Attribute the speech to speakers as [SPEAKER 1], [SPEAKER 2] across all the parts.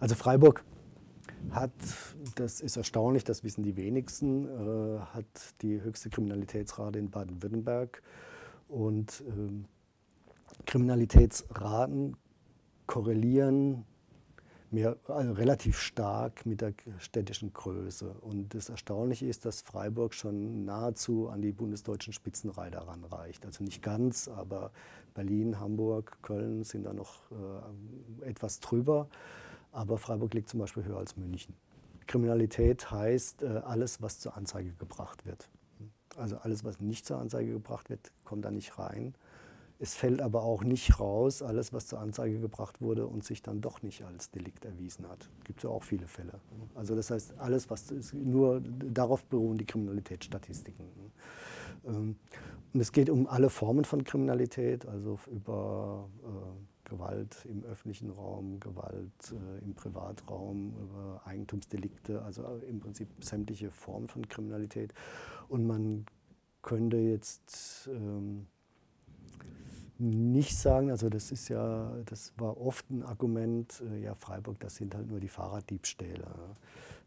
[SPEAKER 1] Also Freiburg hat, das ist erstaunlich, das wissen die wenigsten, äh, hat die höchste Kriminalitätsrate in Baden-Württemberg. Und ähm, Kriminalitätsraten korrelieren mehr, also relativ stark mit der städtischen Größe. Und das Erstaunliche ist, dass Freiburg schon nahezu an die bundesdeutschen Spitzenreiter ranreicht. Also nicht ganz, aber Berlin, Hamburg, Köln sind da noch äh, etwas drüber. Aber Freiburg liegt zum Beispiel höher als München. Kriminalität heißt äh, alles, was zur Anzeige gebracht wird. Also alles, was nicht zur Anzeige gebracht wird, kommt da nicht rein. Es fällt aber auch nicht raus, alles, was zur Anzeige gebracht wurde und sich dann doch nicht als Delikt erwiesen hat. Es Gibt ja auch viele Fälle. Also das heißt, alles, was nur darauf beruhen die Kriminalitätsstatistiken. Ähm, und es geht um alle Formen von Kriminalität, also über äh, Gewalt im öffentlichen Raum, Gewalt äh, im Privatraum, über Eigentumsdelikte, also im Prinzip sämtliche Formen von Kriminalität. Und man könnte jetzt ähm, nicht sagen, also das ist ja, das war oft ein Argument, äh, ja Freiburg, das sind halt nur die Fahrraddiebstähle.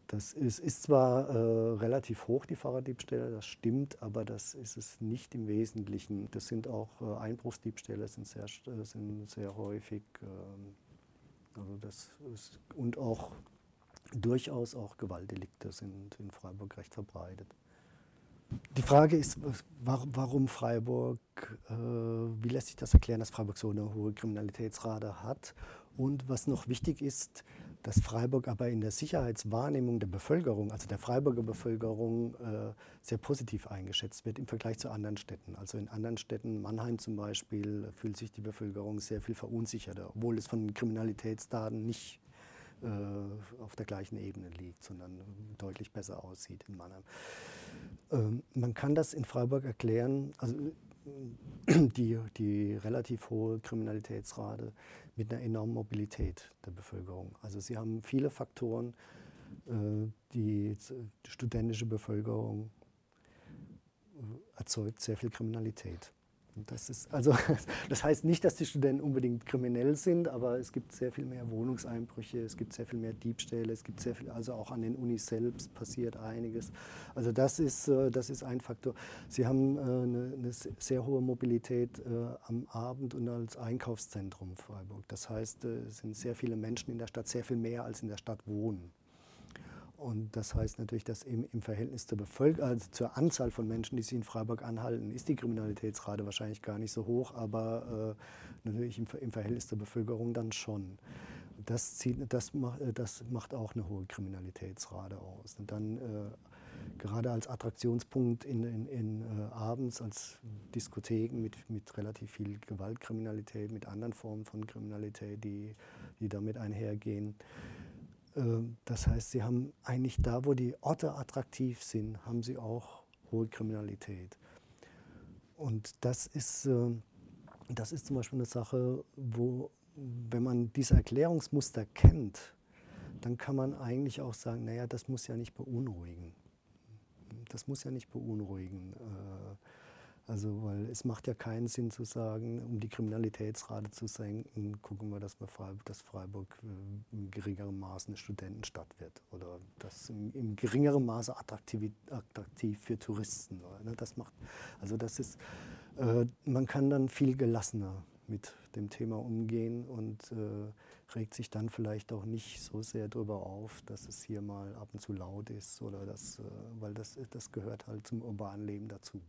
[SPEAKER 1] Das ist, ist zwar äh, relativ hoch, die Fahrraddiebstähle, das stimmt, aber das ist es nicht im Wesentlichen. Das sind auch äh, Einbruchsdiebstähle, sind sehr, äh, sind sehr häufig. Äh, also das ist, und auch durchaus auch Gewaltdelikte sind in Freiburg recht verbreitet. Die Frage ist, warum Freiburg, äh, wie lässt sich das erklären, dass Freiburg so eine hohe Kriminalitätsrate hat? Und was noch wichtig ist, dass Freiburg aber in der Sicherheitswahrnehmung der Bevölkerung, also der Freiburger Bevölkerung, äh, sehr positiv eingeschätzt wird im Vergleich zu anderen Städten. Also in anderen Städten, Mannheim zum Beispiel, fühlt sich die Bevölkerung sehr viel verunsicherter, obwohl es von Kriminalitätsdaten nicht auf der gleichen Ebene liegt, sondern deutlich besser aussieht in Mannheim. Ähm, man kann das in Freiburg erklären, also die, die relativ hohe Kriminalitätsrate mit einer enormen Mobilität der Bevölkerung. Also sie haben viele Faktoren, äh, die, die studentische Bevölkerung äh, erzeugt sehr viel Kriminalität. Das, ist, also, das heißt nicht, dass die Studenten unbedingt kriminell sind, aber es gibt sehr viel mehr Wohnungseinbrüche, es gibt sehr viel mehr Diebstähle, es gibt sehr viel, also auch an den Unis selbst passiert einiges. Also das ist, äh, das ist ein Faktor. Sie haben äh, eine, eine sehr hohe Mobilität äh, am Abend und als Einkaufszentrum Freiburg. Das heißt, es sind sehr viele Menschen in der Stadt, sehr viel mehr als in der Stadt wohnen. Und das heißt natürlich, dass im, im Verhältnis zur, Bevölker also zur Anzahl von Menschen, die sich in Freiburg anhalten, ist die Kriminalitätsrate wahrscheinlich gar nicht so hoch, aber äh, natürlich im, im, Verhältnis zur Bevölkerung dann schon. Das, zieht, das, macht, das macht auch eine hohe Kriminalitätsrate aus. Und dann äh, gerade als Attraktionspunkt in, in, in äh, abends, als Diskotheken mit, mit relativ viel Gewaltkriminalität, mit anderen Formen von Kriminalität, die, die damit einhergehen. Ähm, das heißt, sie haben eigentlich da, wo die Orte attraktiv sind, haben sie auch hohe Kriminalität. Und das ist, ähm, das ist zum Beispiel eine Sache, wo, wenn man diese Erklärungsmuster kennt, dann kann man eigentlich auch sagen, naja, das muss ja nicht beunruhigen. Das muss ja nicht beunruhigen. Also, weil es macht ja keinen Sinn zu sagen, um die Kriminalitätsrate zu senken, gucken wir, dass, wir Freiburg, dass Freiburg äh, in geringerem Maße eine Studentenstadt wird oder das in, in geringerem Maße attraktiv, attraktiv für Touristen. Ne? Das macht, also das ist, äh, man kann dann viel gelassener mit dem Thema umgehen und äh, regt sich dann vielleicht auch nicht so sehr darüber auf, dass es hier mal ab und zu laut ist oder das, äh, weil das, das gehört halt zum urbanen Leben dazu.